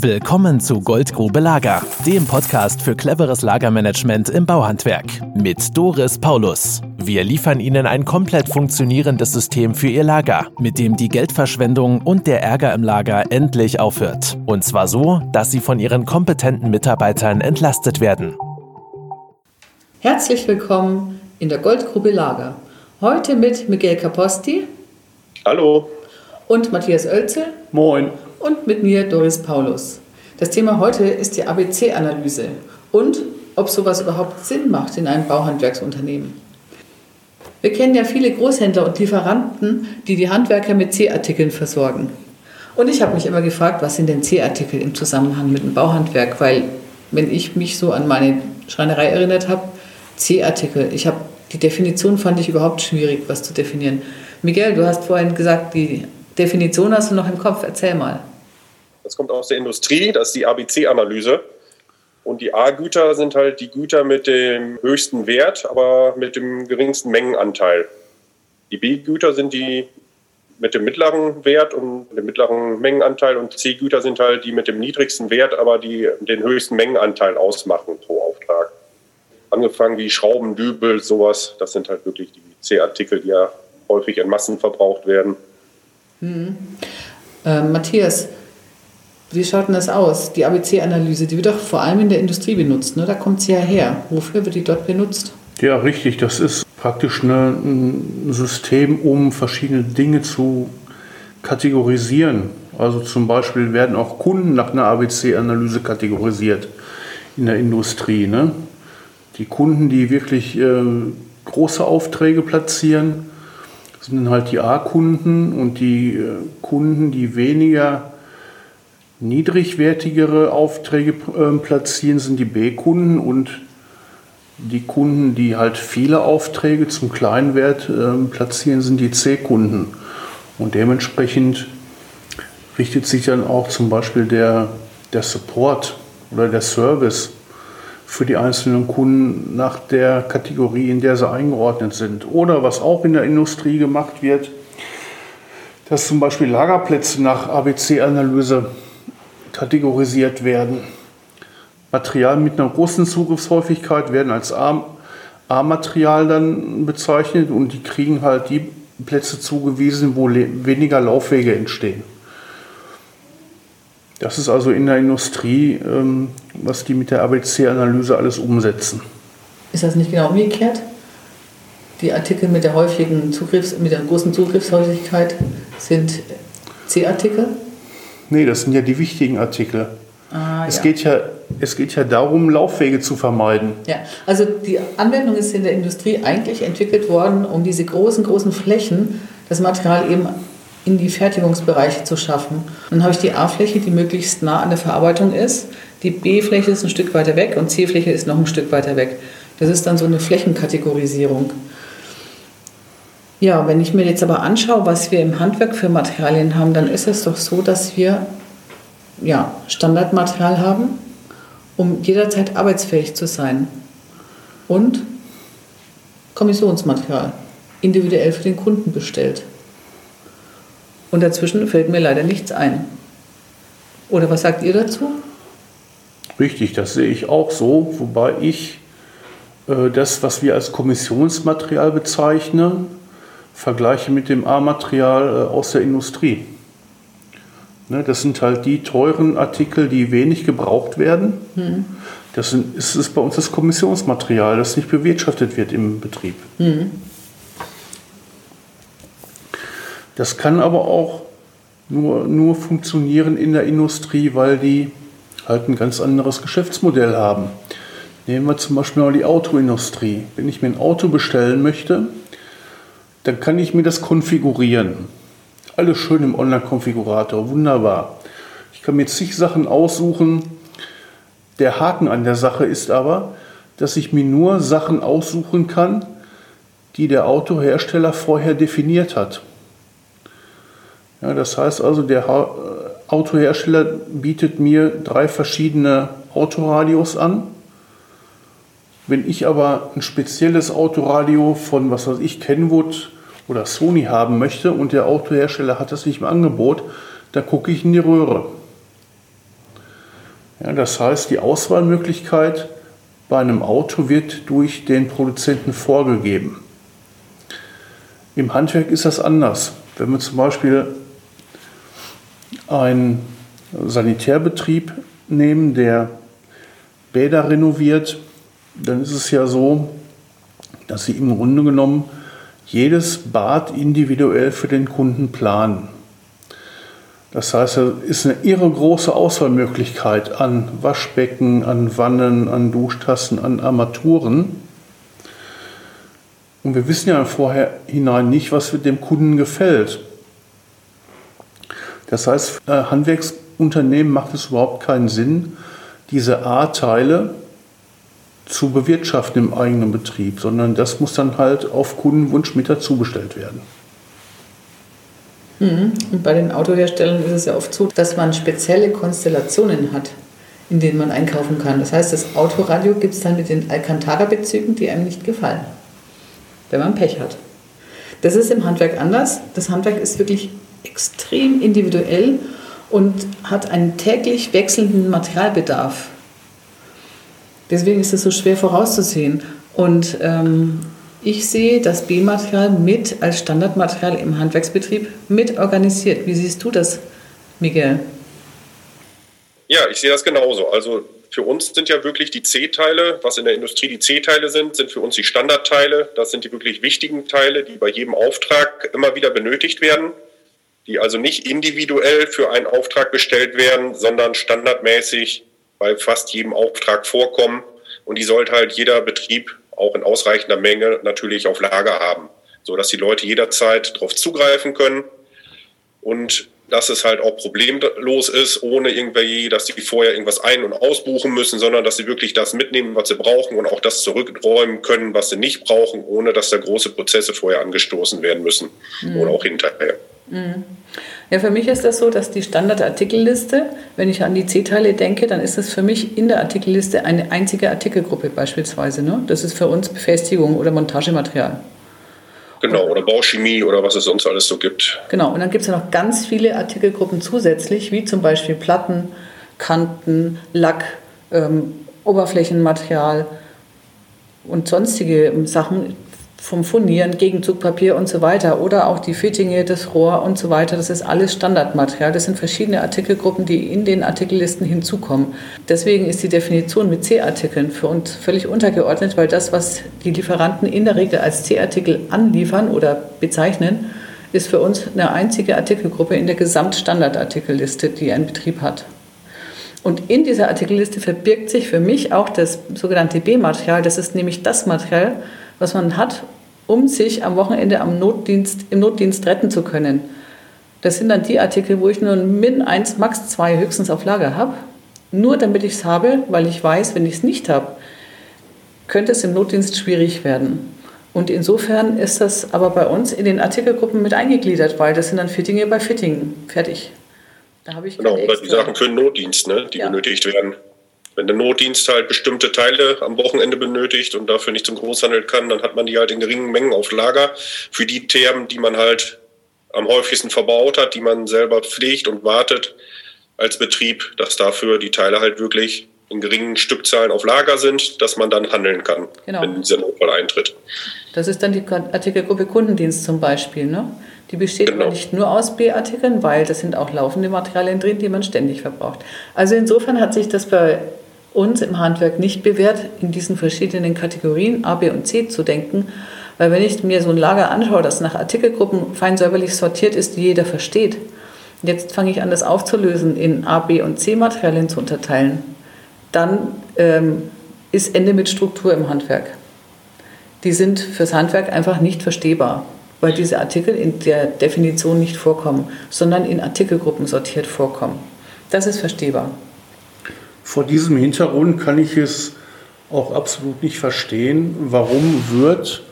Willkommen zu Goldgrube Lager, dem Podcast für cleveres Lagermanagement im Bauhandwerk mit Doris Paulus. Wir liefern Ihnen ein komplett funktionierendes System für Ihr Lager, mit dem die Geldverschwendung und der Ärger im Lager endlich aufhört. Und zwar so, dass Sie von Ihren kompetenten Mitarbeitern entlastet werden. Herzlich willkommen in der Goldgrube Lager. Heute mit Miguel Caposti. Hallo. Und Matthias Oelzel. Moin und mit mir Doris Paulus. Das Thema heute ist die ABC-Analyse und ob sowas überhaupt Sinn macht in einem Bauhandwerksunternehmen. Wir kennen ja viele Großhändler und Lieferanten, die die Handwerker mit C-Artikeln versorgen. Und ich habe mich immer gefragt, was sind denn C-Artikel im Zusammenhang mit dem Bauhandwerk? Weil, wenn ich mich so an meine Schreinerei erinnert habe, C-Artikel, ich habe die Definition fand ich überhaupt schwierig, was zu definieren. Miguel, du hast vorhin gesagt, die Definition hast du noch im Kopf. Erzähl mal. Das kommt aus der Industrie, das ist die ABC-Analyse. Und die A-Güter sind halt die Güter mit dem höchsten Wert, aber mit dem geringsten Mengenanteil. Die B-Güter sind die mit dem mittleren Wert und dem mittleren Mengenanteil und C-Güter sind halt die mit dem niedrigsten Wert, aber die den höchsten Mengenanteil ausmachen pro Auftrag. Angefangen wie Schrauben, Dübel, sowas, das sind halt wirklich die C-Artikel, die ja häufig in Massen verbraucht werden. Hm. Äh, Matthias, wie schaut denn das aus? Die ABC-Analyse, die wird doch vor allem in der Industrie benutzt, ne? da kommt sie ja her. Wofür wird die dort benutzt? Ja, richtig. Das ist praktisch eine, ein System, um verschiedene Dinge zu kategorisieren. Also zum Beispiel werden auch Kunden nach einer ABC-Analyse kategorisiert in der Industrie. Ne? Die Kunden, die wirklich äh, große Aufträge platzieren, sind halt die A-Kunden und die äh, Kunden, die weniger niedrigwertigere Aufträge äh, platzieren, sind die B-Kunden und die Kunden, die halt viele Aufträge zum kleinen Wert äh, platzieren, sind die C-Kunden. Und dementsprechend richtet sich dann auch zum Beispiel der, der Support oder der Service für die einzelnen Kunden nach der Kategorie, in der sie eingeordnet sind. Oder was auch in der Industrie gemacht wird, dass zum Beispiel Lagerplätze nach ABC-Analyse kategorisiert werden. Material mit einer großen Zugriffshäufigkeit werden als A-Material dann bezeichnet und die kriegen halt die Plätze zugewiesen, wo weniger Laufwege entstehen. Das ist also in der Industrie, ähm, was die mit der ABC-Analyse alles umsetzen. Ist das nicht genau umgekehrt? Die Artikel mit der häufigen Zugriffs-, mit der großen Zugriffshäufigkeit sind C-Artikel? Nee, das sind ja die wichtigen Artikel. Ah, es, ja. Geht ja, es geht ja darum, Laufwege zu vermeiden. Ja, also die Anwendung ist in der Industrie eigentlich entwickelt worden, um diese großen, großen Flächen, das Material eben in die Fertigungsbereiche zu schaffen. Dann habe ich die A-Fläche, die möglichst nah an der Verarbeitung ist. Die B-Fläche ist ein Stück weiter weg und C-Fläche ist noch ein Stück weiter weg. Das ist dann so eine Flächenkategorisierung. Ja, wenn ich mir jetzt aber anschaue, was wir im Handwerk für Materialien haben, dann ist es doch so, dass wir ja, Standardmaterial haben, um jederzeit arbeitsfähig zu sein. Und Kommissionsmaterial, individuell für den Kunden bestellt. Und dazwischen fällt mir leider nichts ein. Oder was sagt ihr dazu? Richtig, das sehe ich auch so, wobei ich äh, das, was wir als Kommissionsmaterial bezeichnen, vergleiche mit dem A-Material äh, aus der Industrie. Ne, das sind halt die teuren Artikel, die wenig gebraucht werden. Mhm. Das ist bei uns das Kommissionsmaterial, das nicht bewirtschaftet wird im Betrieb. Mhm. Das kann aber auch nur, nur funktionieren in der Industrie, weil die halt ein ganz anderes Geschäftsmodell haben. Nehmen wir zum Beispiel mal die Autoindustrie. Wenn ich mir ein Auto bestellen möchte, dann kann ich mir das konfigurieren. Alles schön im Online-Konfigurator, wunderbar. Ich kann mir zig Sachen aussuchen. Der Haken an der Sache ist aber, dass ich mir nur Sachen aussuchen kann, die der Autohersteller vorher definiert hat. Ja, das heißt also, der Autohersteller bietet mir drei verschiedene Autoradios an. Wenn ich aber ein spezielles Autoradio von, was weiß ich, Kenwood oder Sony haben möchte und der Autohersteller hat das nicht im Angebot, dann gucke ich in die Röhre. Ja, das heißt, die Auswahlmöglichkeit bei einem Auto wird durch den Produzenten vorgegeben. Im Handwerk ist das anders. Wenn wir zum Beispiel einen Sanitärbetrieb nehmen, der Bäder renoviert, dann ist es ja so, dass sie im Grunde genommen jedes Bad individuell für den Kunden planen. Das heißt, es ist eine irre große Auswahlmöglichkeit an Waschbecken, an Wannen, an Duschtassen, an Armaturen. Und wir wissen ja vorher hinein nicht, was dem Kunden gefällt. Das heißt, äh, Handwerksunternehmen macht es überhaupt keinen Sinn, diese A-Teile zu bewirtschaften im eigenen Betrieb, sondern das muss dann halt auf Kundenwunsch mit dazu bestellt werden. Mhm. Und bei den Autoherstellern ist es ja oft so, dass man spezielle Konstellationen hat, in denen man einkaufen kann. Das heißt, das Autoradio gibt es dann mit den Alcantara-Bezügen, die einem nicht gefallen, wenn man Pech hat. Das ist im Handwerk anders. Das Handwerk ist wirklich extrem individuell und hat einen täglich wechselnden Materialbedarf. Deswegen ist es so schwer vorauszusehen. Und ähm, ich sehe das B-Material mit als Standardmaterial im Handwerksbetrieb mit organisiert. Wie siehst du das, Miguel? Ja, ich sehe das genauso. Also für uns sind ja wirklich die C-Teile, was in der Industrie die C-Teile sind, sind für uns die Standardteile. Das sind die wirklich wichtigen Teile, die bei jedem Auftrag immer wieder benötigt werden die also nicht individuell für einen Auftrag bestellt werden, sondern standardmäßig bei fast jedem Auftrag vorkommen. Und die sollte halt jeder Betrieb auch in ausreichender Menge natürlich auf Lager haben, sodass die Leute jederzeit darauf zugreifen können und dass es halt auch problemlos ist, ohne irgendwie, dass sie vorher irgendwas ein- und ausbuchen müssen, sondern dass sie wirklich das mitnehmen, was sie brauchen und auch das zurückräumen können, was sie nicht brauchen, ohne dass da große Prozesse vorher angestoßen werden müssen mhm. oder auch hinterher. Ja, für mich ist das so, dass die Standardartikelliste, wenn ich an die C-Teile denke, dann ist das für mich in der Artikelliste eine einzige Artikelgruppe beispielsweise. Ne? Das ist für uns Befestigung oder Montagematerial. Genau, oder Bauchemie oder was es sonst alles so gibt. Genau, und dann gibt es ja noch ganz viele Artikelgruppen zusätzlich, wie zum Beispiel Platten, Kanten, Lack, ähm, Oberflächenmaterial und sonstige Sachen, vom Furnieren, Gegenzugpapier und so weiter oder auch die Fittinge, das Rohr und so weiter, das ist alles Standardmaterial. Das sind verschiedene Artikelgruppen, die in den Artikellisten hinzukommen. Deswegen ist die Definition mit C-Artikeln für uns völlig untergeordnet, weil das, was die Lieferanten in der Regel als C-Artikel anliefern oder bezeichnen, ist für uns eine einzige Artikelgruppe in der Gesamtstandardartikelliste, die ein Betrieb hat. Und in dieser Artikelliste verbirgt sich für mich auch das sogenannte B-Material. Das ist nämlich das Material, was man hat, um sich am Wochenende am Notdienst, im Notdienst retten zu können. Das sind dann die Artikel, wo ich nur ein Min 1, Max 2 höchstens auf Lager habe. Nur damit ich es habe, weil ich weiß, wenn ich es nicht habe, könnte es im Notdienst schwierig werden. Und insofern ist das aber bei uns in den Artikelgruppen mit eingegliedert, weil das sind dann Fittinge bei Fitting. Fertig. Da habe ich genau, oder die Sachen für den Notdienst, ne, die ja. benötigt werden. Wenn der Notdienst halt bestimmte Teile am Wochenende benötigt und dafür nicht zum Großhandel kann, dann hat man die halt in geringen Mengen auf Lager für die Themen, die man halt am häufigsten verbaut hat, die man selber pflegt und wartet als Betrieb, dass dafür die Teile halt wirklich in geringen Stückzahlen auf Lager sind, dass man dann handeln kann, genau. wenn dieser Notfall eintritt. Das ist dann die Artikelgruppe Kundendienst zum Beispiel. Ne? Die besteht genau. aber nicht nur aus B-Artikeln, weil das sind auch laufende Materialien drin, die man ständig verbraucht. Also insofern hat sich das bei uns im Handwerk nicht bewährt, in diesen verschiedenen Kategorien A, B und C zu denken. Weil wenn ich mir so ein Lager anschaue, das nach Artikelgruppen fein säuberlich sortiert ist, die jeder versteht, jetzt fange ich an, das aufzulösen, in A, B und C Materialien zu unterteilen, dann ähm, ist Ende mit Struktur im Handwerk. Die sind fürs Handwerk einfach nicht verstehbar, weil diese Artikel in der Definition nicht vorkommen, sondern in Artikelgruppen sortiert vorkommen. Das ist verstehbar. Vor diesem Hintergrund kann ich es auch absolut nicht verstehen, warum wird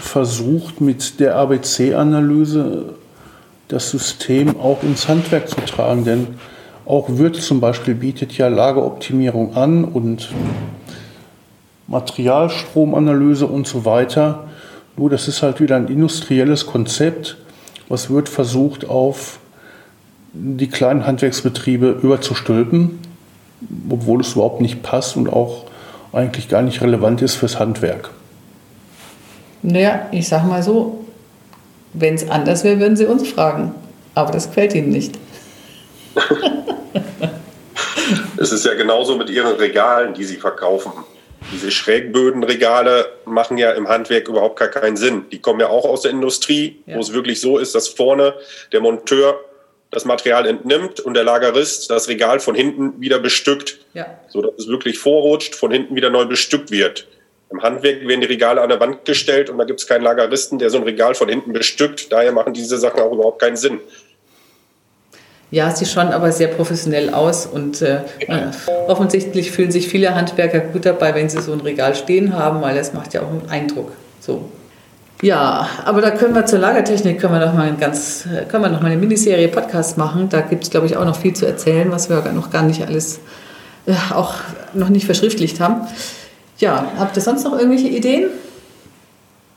versucht, mit der ABC-Analyse das System auch ins Handwerk zu tragen. Denn auch Wirt zum Beispiel bietet ja Lageroptimierung an und Materialstromanalyse und so weiter. Nur das ist halt wieder ein industrielles Konzept, was wird versucht auf die kleinen Handwerksbetriebe überzustülpen obwohl es überhaupt nicht passt und auch eigentlich gar nicht relevant ist fürs Handwerk. Naja, ich sag mal so, wenn es anders wäre, würden sie uns fragen. Aber das gefällt ihnen nicht. es ist ja genauso mit ihren Regalen, die sie verkaufen. Diese Schrägbödenregale machen ja im Handwerk überhaupt gar keinen Sinn. Die kommen ja auch aus der Industrie, ja. wo es wirklich so ist, dass vorne der Monteur das Material entnimmt und der Lagerist das Regal von hinten wieder bestückt, ja. sodass es wirklich vorrutscht, von hinten wieder neu bestückt wird. Im Handwerk werden die Regale an der Wand gestellt und da gibt es keinen Lageristen, der so ein Regal von hinten bestückt. Daher machen diese Sachen auch überhaupt keinen Sinn. Ja, sie schauen aber sehr professionell aus und äh, ja. offensichtlich fühlen sich viele Handwerker gut dabei, wenn sie so ein Regal stehen haben, weil das macht ja auch einen Eindruck. So. Ja, aber da können wir zur Lagertechnik können wir noch mal ein ganz, können wir noch mal eine Miniserie Podcast machen. Da gibt es, glaube ich, auch noch viel zu erzählen, was wir noch gar nicht alles äh, auch noch nicht verschriftlicht haben. Ja, habt ihr sonst noch irgendwelche Ideen?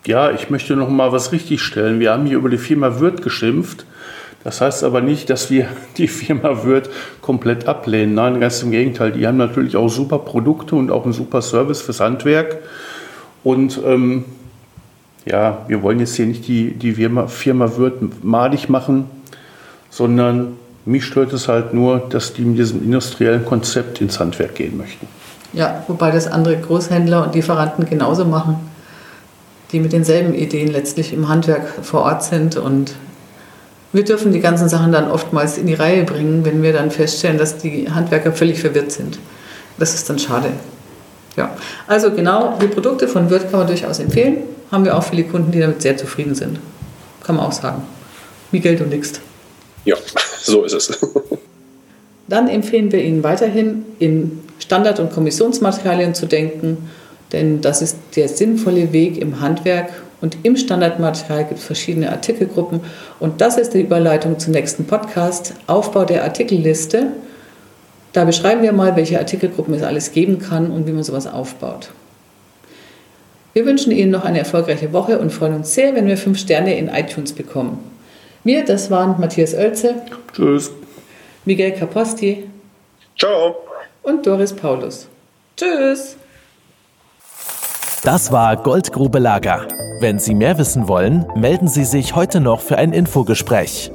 Ja, ich möchte noch mal was richtigstellen. Wir haben hier über die Firma Würth geschimpft. Das heißt aber nicht, dass wir die Firma Würth komplett ablehnen. Nein, ganz im Gegenteil. Die haben natürlich auch super Produkte und auch einen super Service fürs Handwerk. Und ähm, ja, wir wollen jetzt hier nicht die, die Firma, Würth madig machen, sondern mich stört es halt nur, dass die mit diesem industriellen Konzept ins Handwerk gehen möchten. Ja, wobei das andere Großhändler und Lieferanten genauso machen, die mit denselben Ideen letztlich im Handwerk vor Ort sind und wir dürfen die ganzen Sachen dann oftmals in die Reihe bringen, wenn wir dann feststellen, dass die Handwerker völlig verwirrt sind. Das ist dann schade. Ja, also genau, die Produkte von Wirt kann man durchaus empfehlen. Haben wir auch viele Kunden, die damit sehr zufrieden sind. Kann man auch sagen. Wie Geld und nichts. Ja, so ist es. Dann empfehlen wir Ihnen weiterhin, in Standard- und Kommissionsmaterialien zu denken, denn das ist der sinnvolle Weg im Handwerk und im Standardmaterial gibt es verschiedene Artikelgruppen. Und das ist die Überleitung zum nächsten Podcast, Aufbau der Artikelliste. Da beschreiben wir mal, welche Artikelgruppen es alles geben kann und wie man sowas aufbaut. Wir wünschen Ihnen noch eine erfolgreiche Woche und freuen uns sehr, wenn wir fünf Sterne in iTunes bekommen. Wir, das waren Matthias Oelze. Tschüss. Miguel Caposti. Ciao. Und Doris Paulus. Tschüss. Das war Goldgrube Lager. Wenn Sie mehr wissen wollen, melden Sie sich heute noch für ein Infogespräch.